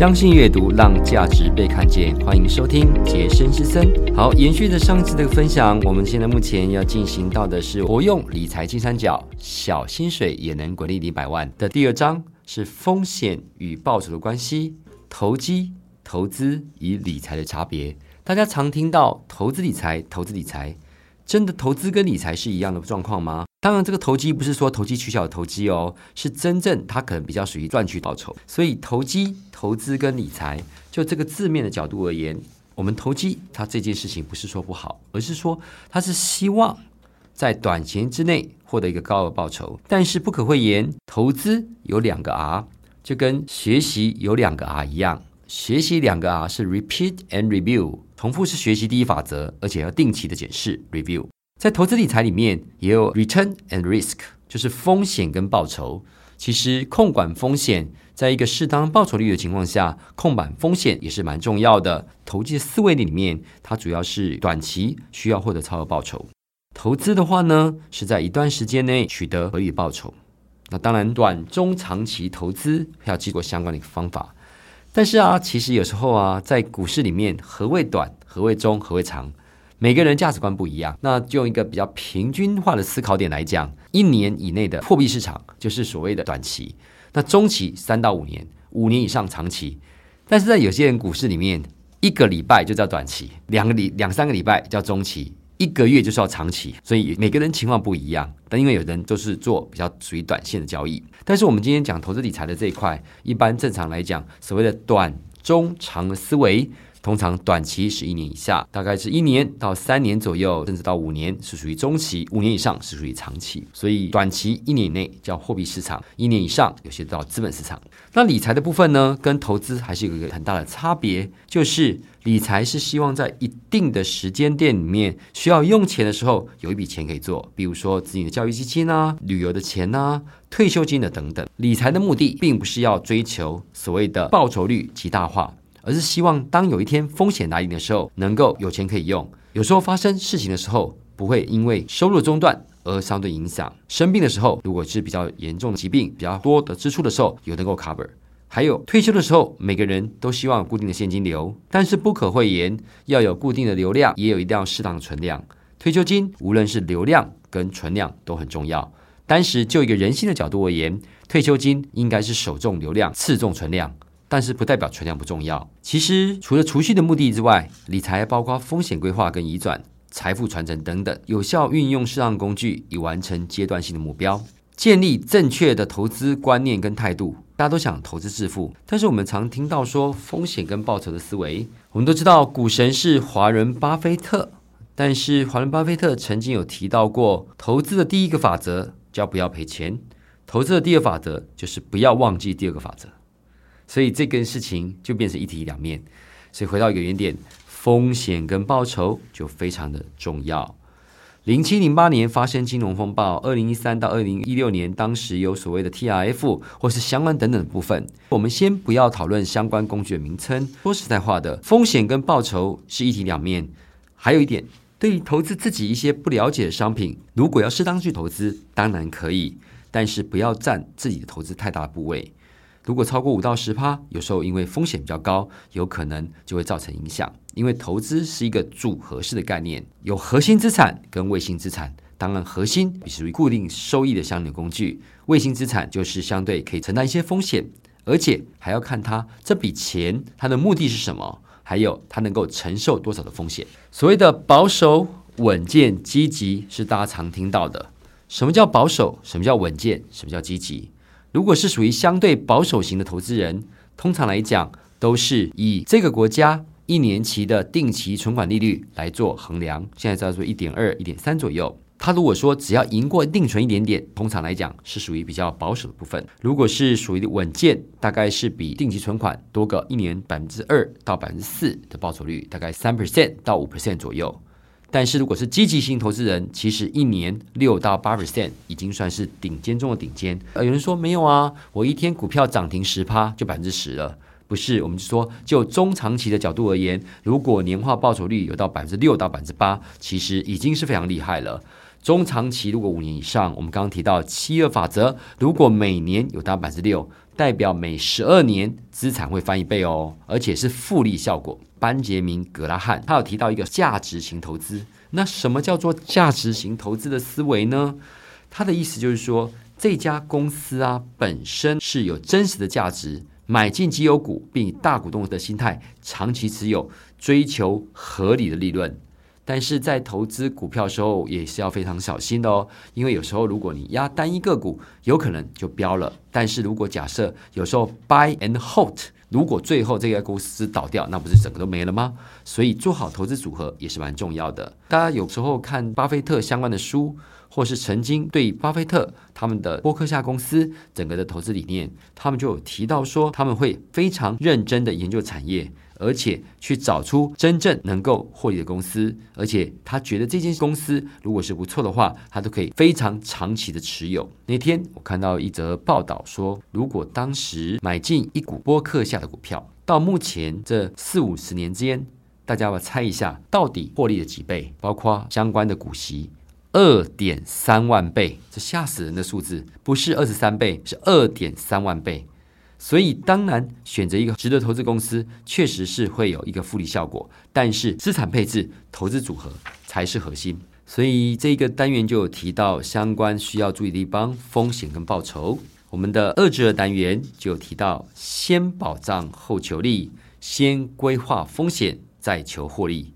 相信阅读，让价值被看见。欢迎收听杰森之森。好，延续着上次的分享，我们现在目前要进行到的是活用理财金三角，小薪水也能滚利一百万的第二章，是风险与报酬的关系，投机、投资与理财的差别。大家常听到投资理财，投资理财。真的投资跟理财是一样的状况吗？当然，这个投机不是说投机取巧的投机哦，是真正它可能比较属于赚取报酬。所以，投机、投资跟理财，就这个字面的角度而言，我们投机它这件事情不是说不好，而是说它是希望在短期之内获得一个高额报酬。但是不可讳言，投资有两个 R，就跟学习有两个 R 一样，学习两个 R 是 repeat and review。重复是学习第一法则，而且要定期的检视 review。在投资理财里面，也有 return and risk，就是风险跟报酬。其实控管风险，在一个适当报酬率的情况下，控管风险也是蛮重要的。投机的思维里面，它主要是短期需要获得超额报酬。投资的话呢，是在一段时间内取得合理报酬。那当然，短中长期投资要经过相关的一个方法。但是啊，其实有时候啊，在股市里面，何谓短，何谓中，何谓长，每个人价值观不一样。那就用一个比较平均化的思考点来讲，一年以内的货币市场就是所谓的短期，那中期三到五年，五年以上长期。但是在有些人股市里面，一个礼拜就叫短期，两个礼两三个礼拜叫中期。一个月就是要长期，所以每个人情况不一样。但因为有人都是做比较属于短线的交易，但是我们今天讲投资理财的这一块，一般正常来讲，所谓的短、中、长的思维。通常短期是一年以下，大概是一年到三年左右，甚至到五年是属于中期，五年以上是属于长期。所以短期一年以内叫货币市场，一年以上有些到资本市场。那理财的部分呢，跟投资还是有一个很大的差别，就是理财是希望在一定的时间点里面需要用钱的时候，有一笔钱可以做，比如说子女的教育基金啊、旅游的钱啊、退休金的等等。理财的目的并不是要追求所谓的报酬率极大化。而是希望当有一天风险来临的时候，能够有钱可以用。有时候发生事情的时候，不会因为收入中断而相对影响。生病的时候，如果是比较严重的疾病、比较多的支出的时候，有能够 cover。还有退休的时候，每个人都希望固定的现金流，但是不可讳言，要有固定的流量，也有一定要适当的存量。退休金无论是流量跟存量都很重要。当时就一个人性的角度而言，退休金应该是首重流量，次重存量。但是不代表存量不重要。其实除了储蓄的目的之外，理财包括风险规划跟移转、财富传承等等，有效运用适当工具以完成阶段性的目标，建立正确的投资观念跟态度。大家都想投资致富，但是我们常听到说风险跟报酬的思维。我们都知道股神是华人巴菲特，但是华人巴菲特曾经有提到过，投资的第一个法则叫不要赔钱，投资的第二法则就是不要忘记第二个法则。所以这件事情就变成一体两面，所以回到一个原点，风险跟报酬就非常的重要。零七零八年发生金融风暴，二零一三到二零一六年，当时有所谓的 T R F 或是相关等等的部分。我们先不要讨论相关工具的名称。说实在话的，风险跟报酬是一体两面。还有一点，对于投资自己一些不了解的商品，如果要适当去投资，当然可以，但是不要占自己的投资太大部位。如果超过五到十趴，有时候因为风险比较高，有可能就会造成影响。因为投资是一个组合式的概念，有核心资产跟卫星资产。当然，核心属于固定收益的相应工具，卫星资产就是相对可以承担一些风险，而且还要看它这笔钱它的目的是什么，还有它能够承受多少的风险。所谓的保守、稳健、积极，是大家常听到的。什么叫保守？什么叫稳健？什么叫积极？如果是属于相对保守型的投资人，通常来讲都是以这个国家一年期的定期存款利率来做衡量，现在叫做一点二、一点三左右。他如果说只要赢过定存一点点，通常来讲是属于比较保守的部分。如果是属于稳健，大概是比定期存款多个一年百分之二到百分之四的报酬率，大概三 percent 到五 percent 左右。但是如果是积极性投资人，其实一年六到八 percent 已经算是顶尖中的顶尖。呃，有人说没有啊，我一天股票涨停十趴就百分之十了，不是？我们就说就中长期的角度而言，如果年化报酬率有到百分之六到百分之八，其实已经是非常厉害了。中长期如果五年以上，我们刚刚提到七二法则，如果每年有到百分之六。代表每十二年资产会翻一倍哦，而且是复利效果。班杰明·格拉汉他有提到一个价值型投资，那什么叫做价值型投资的思维呢？他的意思就是说，这家公司啊本身是有真实的价值，买进绩优股，并以大股东的心态长期持有，追求合理的利润。但是在投资股票的时候，也是要非常小心的哦，因为有时候如果你压单一个股，有可能就飙了。但是如果假设有时候 buy and hold，如果最后这家公司倒掉，那不是整个都没了吗？所以做好投资组合也是蛮重要的。大家有时候看巴菲特相关的书，或是曾经对巴菲特他们的波克夏公司整个的投资理念，他们就有提到说，他们会非常认真的研究产业。而且去找出真正能够获利的公司，而且他觉得这间公司如果是不错的话，他都可以非常长期的持有。那天我看到一则报道说，如果当时买进一股波克下的股票，到目前这四五十年间，大家要猜一下到底获利了几倍？包括相关的股息，二点三万倍，这吓死人的数字，不是二十三倍，是二点三万倍。所以，当然选择一个值得投资公司，确实是会有一个复利效果。但是，资产配置、投资组合才是核心。所以，这个单元就有提到相关需要注意的地方：风险跟报酬。我们的二至二单元就有提到，先保障后求利，先规划风险再求获利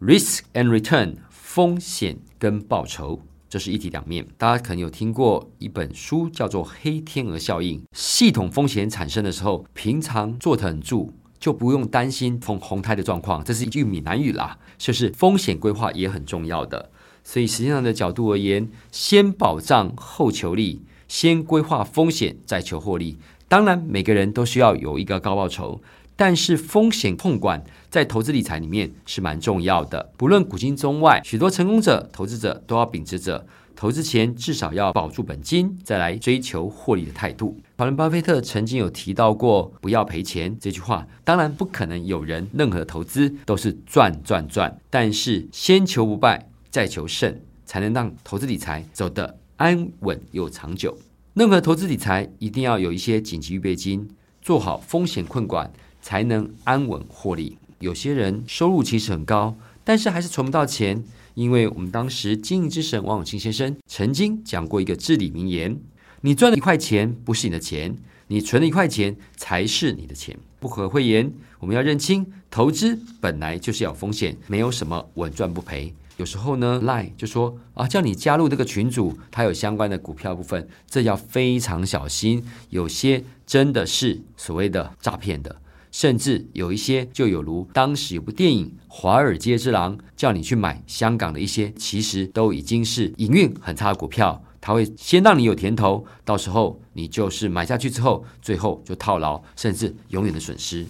，risk and return，风险跟报酬。这是一体两面，大家可能有听过一本书叫做《黑天鹅效应》。系统风险产生的时候，平常坐得很住，就不用担心逢红胎的状况。这是一句闽南语啦，就是风险规划也很重要的。所以实际上的角度而言，先保障后求利，先规划风险再求获利。当然，每个人都需要有一个高报酬。但是风险控管在投资理财里面是蛮重要的。不论古今中外，许多成功者、投资者都要秉持着投资前至少要保住本金，再来追求获利的态度。华伦巴菲特曾经有提到过“不要赔钱”这句话。当然，不可能有人任何投资都是赚赚赚，但是先求不败，再求胜，才能让投资理财走得安稳又长久。任何投资理财一定要有一些紧急预备金，做好风险控管。才能安稳获利。有些人收入其实很高，但是还是存不到钱。因为我们当时经营之神王永庆先生曾经讲过一个至理名言：你赚了一块钱不是你的钱，你存了一块钱才是你的钱。不可讳言，我们要认清，投资本来就是有风险，没有什么稳赚不赔。有时候呢，赖就说啊，叫你加入这个群组，它有相关的股票部分，这要非常小心。有些真的是所谓的诈骗的。甚至有一些，就有如当时有部电影《华尔街之狼》，叫你去买香港的一些，其实都已经是营运很差的股票，他会先让你有甜头，到时候你就是买下去之后，最后就套牢，甚至永远的损失。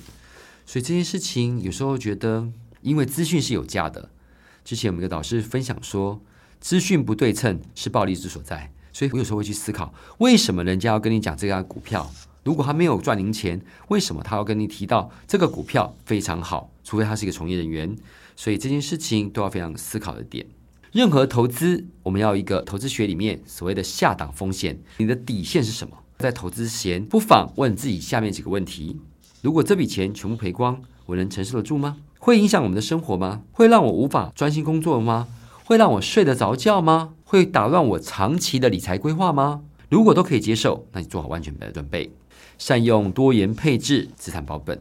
所以这件事情有时候觉得，因为资讯是有价的。之前我们的导师分享说，资讯不对称是暴利之所在，所以我有时候会去思考，为什么人家要跟你讲这家股票？如果他没有赚零钱，为什么他要跟你提到这个股票非常好？除非他是一个从业人员，所以这件事情都要非常思考的点。任何投资，我们要一个投资学里面所谓的下档风险，你的底线是什么？在投资前，不妨问自己下面几个问题：如果这笔钱全部赔光，我能承受得住吗？会影响我们的生活吗？会让我无法专心工作吗？会让我睡得着觉吗？会打乱我长期的理财规划吗？如果都可以接受，那你做好万全的准备。善用多元配置资产保本，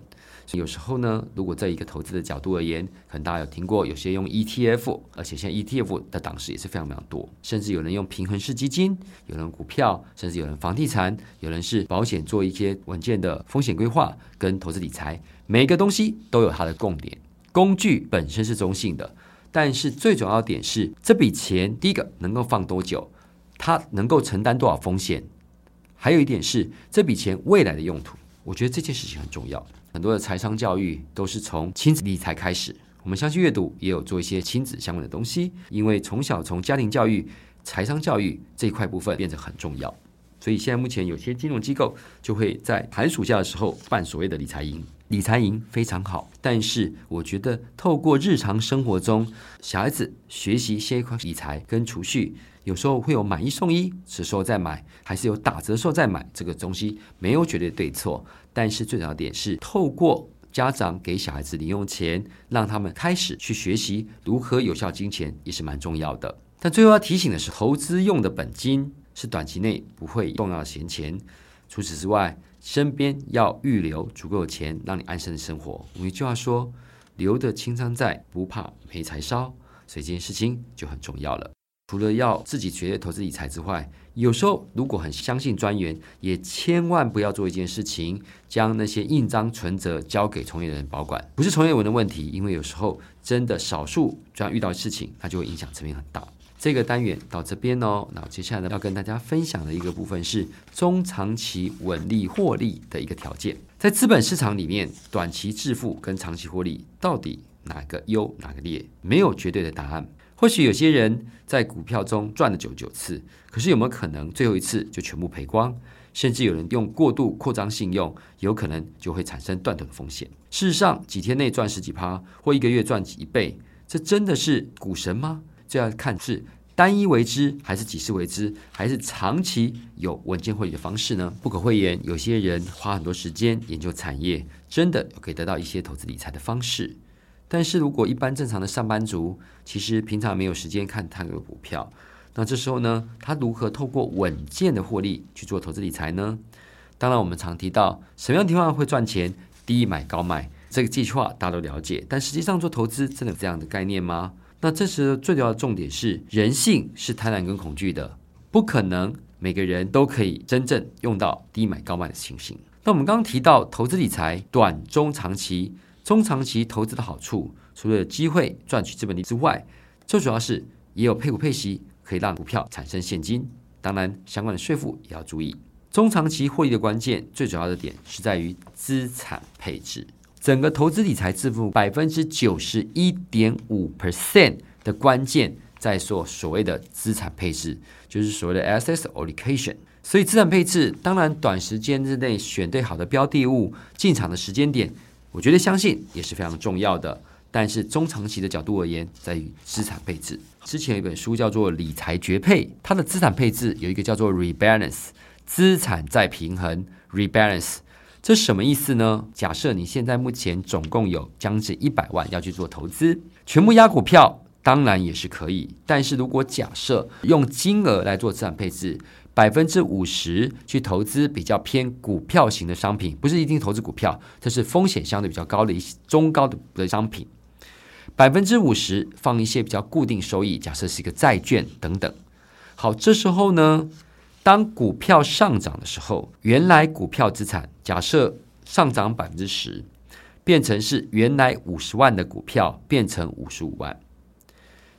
有时候呢，如果在一个投资的角度而言，可能大家有听过，有些用 ETF，而且现在 ETF 的档式也是非常非常多，甚至有人用平衡式基金，有人股票，甚至有人房地产，有人是保险，做一些稳健的风险规划跟投资理财，每一个东西都有它的共点，工具本身是中性的，但是最主要点是这笔钱，第一个能够放多久，它能够承担多少风险。还有一点是这笔钱未来的用途，我觉得这件事情很重要。很多的财商教育都是从亲子理财开始，我们相信阅读也有做一些亲子相关的东西，因为从小从家庭教育、财商教育这一块部分变得很重要。所以现在目前有些金融机构就会在寒暑假的时候办所谓的理财营。理财营非常好，但是我觉得透过日常生活中小孩子学习一些理财跟储蓄，有时候会有买一送一，此时候再买，还是有打折时候再买，这个东西没有绝对对错。但是最重要点是，透过家长给小孩子零用钱，让他们开始去学习如何有效金钱，也是蛮重要的。但最后要提醒的是，投资用的本金是短期内不会动到闲钱。除此之外，身边要预留足够的钱，让你安生的生活。我们一句话说：“留得青山在，不怕没柴烧。”所以这件事情就很重要了。除了要自己学投资理财之外，有时候如果很相信专员，也千万不要做一件事情，将那些印章存折交给从业人保管。不是从业文的问题，因为有时候真的少数这样遇到事情，它就会影响层面很大。这个单元到这边哦，那接下来呢要跟大家分享的一个部分是中长期稳利获利的一个条件。在资本市场里面，短期致富跟长期获利到底哪个优哪个劣？没有绝对的答案。或许有些人在股票中赚了九九次，可是有没有可能最后一次就全部赔光？甚至有人用过度扩张信用，有可能就会产生断头的风险。事实上，几天内赚十几趴，或一个月赚几倍，这真的是股神吗？这要看是单一为之，还是几次为之，还是长期有稳健获利的方式呢？不可讳言，有些人花很多时间研究产业，真的可以得到一些投资理财的方式。但是如果一般正常的上班族，其实平常没有时间看探个股票，那这时候呢，他如何透过稳健的获利去做投资理财呢？当然，我们常提到什么样的地方会赚钱，低买高卖，这个计划大家都了解。但实际上做投资真的有这样的概念吗？那这时最主要的重点是，人性是贪婪跟恐惧的，不可能每个人都可以真正用到低买高卖的情形。那我们刚刚提到投资理财，短、中、长期，中长期投资的好处，除了有机会赚取资本利之外，最主要是也有配股配息，可以让股票产生现金。当然，相关的税负也要注意。中长期获利的关键，最主要的点是在于资产配置。整个投资理财致富百分之九十一点五 percent 的关键，在做所谓的资产配置，就是所谓的 asset allocation。所以资产配置，当然短时间之内选对好的标的物进场的时间点，我觉得相信也是非常重要的。但是中长期的角度而言，在于资产配置。之前有一本书叫做《理财绝配》，它的资产配置有一个叫做 rebalance，资产再平衡 rebalance。这什么意思呢？假设你现在目前总共有将近一百万要去做投资，全部压股票当然也是可以。但是如果假设用金额来做资产配置，百分之五十去投资比较偏股票型的商品，不是一定投资股票，这是风险相对比较高的一些中高的的商品。百分之五十放一些比较固定收益，假设是一个债券等等。好，这时候呢？当股票上涨的时候，原来股票资产假设上涨百分之十，变成是原来五十万的股票变成五十五万。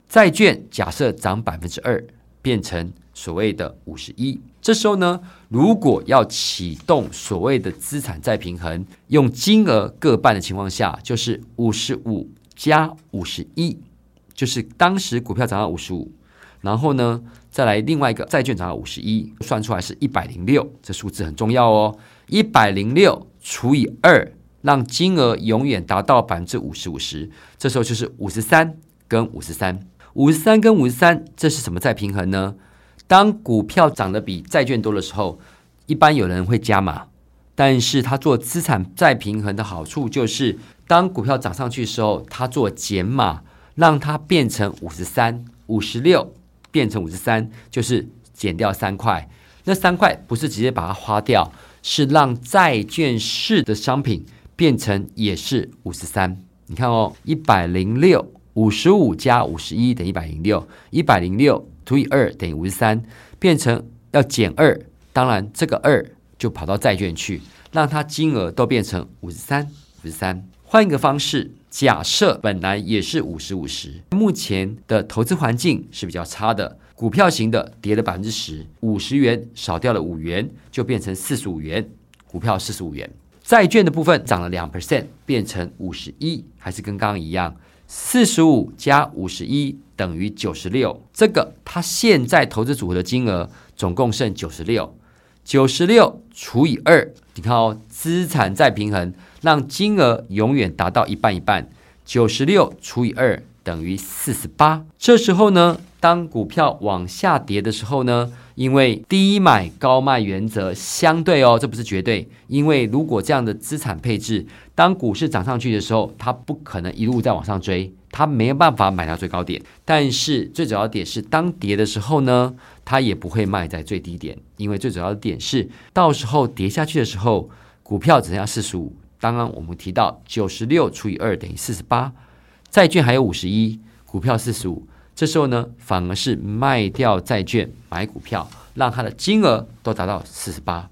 债券假设涨百分之二，变成所谓的五十一。这时候呢，如果要启动所谓的资产再平衡，用金额各半的情况下，就是五十五加五十一，就是当时股票涨到五十五。然后呢，再来另外一个债券涨到五十一，算出来是一百零六，这数字很重要哦。一百零六除以二，让金额永远达到百分之五十五十，这时候就是五十三跟五十三，五十三跟五十三，这是什么再平衡呢？当股票涨得比债券多的时候，一般有人会加码，但是他做资产再平衡的好处就是，当股票涨上去的时候，他做减码，让它变成五十三、五十六。变成五十三，就是减掉三块。那三块不是直接把它花掉，是让债券式的商品变成也是五十三。你看哦，一百零六五十五加五十一等于一百零六，一百零六除以二等于五十三，变成要减二。当然，这个二就跑到债券去，让它金额都变成五十三，五十三。换一个方式。假设本来也是五十五十，目前的投资环境是比较差的，股票型的跌了百分之十，五十元少掉了五元，就变成四十五元，股票四十五元。债券的部分涨了两 percent，变成五十一，还是跟刚刚一样，四十五加五十一等于九十六。这个它现在投资组合的金额总共剩九十六，九十六除以二，你看哦，资产再平衡，让金额永远达到一半一半。九十六除以二等于四十八。这时候呢，当股票往下跌的时候呢，因为低买高卖原则相对哦，这不是绝对。因为如果这样的资产配置，当股市涨上去的时候，它不可能一路再往上追，它没有办法买到最高点。但是最主要的点是，当跌的时候呢，它也不会卖在最低点，因为最主要的点是，到时候跌下去的时候，股票只剩下四十五。刚刚我们提到九十六除以二等于四十八，债券还有五十一，股票四十五。这时候呢，反而是卖掉债券买股票，让它的金额都达到四十八。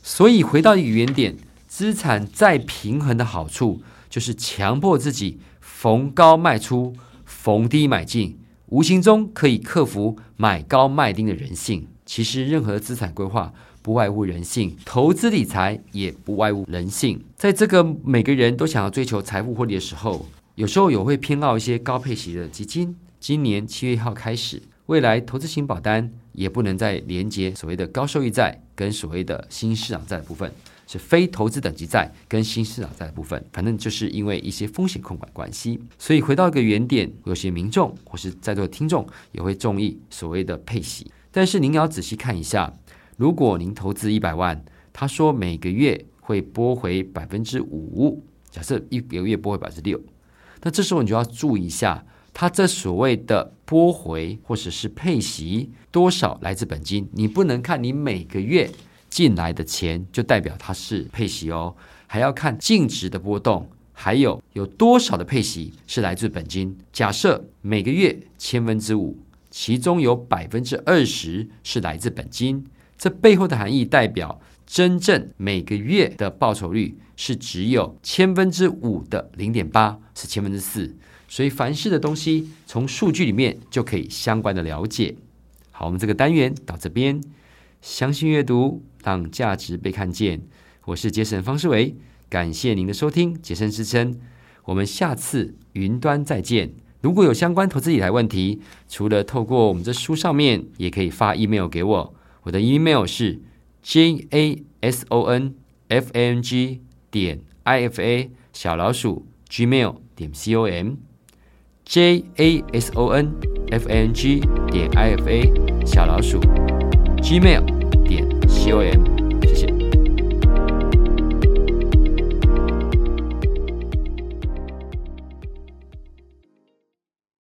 所以回到一个原点，资产再平衡的好处就是强迫自己逢高卖出，逢低买进，无形中可以克服买高卖低的人性。其实任何资产规划不外乎人性，投资理财也不外乎人性。在这个每个人都想要追求财富获利的时候，有时候有会偏好一些高配息的基金。今年七月一号开始，未来投资型保单也不能再连接所谓的高收益债跟所谓的新市场债的部分，是非投资等级债跟新市场债的部分。反正就是因为一些风险控管关系，所以回到一个原点，有些民众或是在座的听众也会中意所谓的配息。但是您要仔细看一下，如果您投资一百万，他说每个月会拨回百分之五，假设一个月拨回百分之六，那这时候你就要注意一下。他这所谓的拨回或者是配息多少来自本金，你不能看你每个月进来的钱就代表它是配息哦，还要看净值的波动，还有有多少的配息是来自本金。假设每个月千分之五，其中有百分之二十是来自本金，这背后的含义代表真正每个月的报酬率是只有千分之五的零点八，是千分之四。所以凡事的东西，从数据里面就可以相关的了解。好，我们这个单元到这边，相信阅读让价值被看见。我是杰森方世维，感谢您的收听，杰森之声。我们下次云端再见。如果有相关投资理财问题，除了透过我们这书上面，也可以发 email 给我。我的 email 是 j a s o n f a n g 点 i f a 小老鼠 gmail 点 c o m。j a s o n f n g 点 i f a 小老鼠 gmail 点 c o m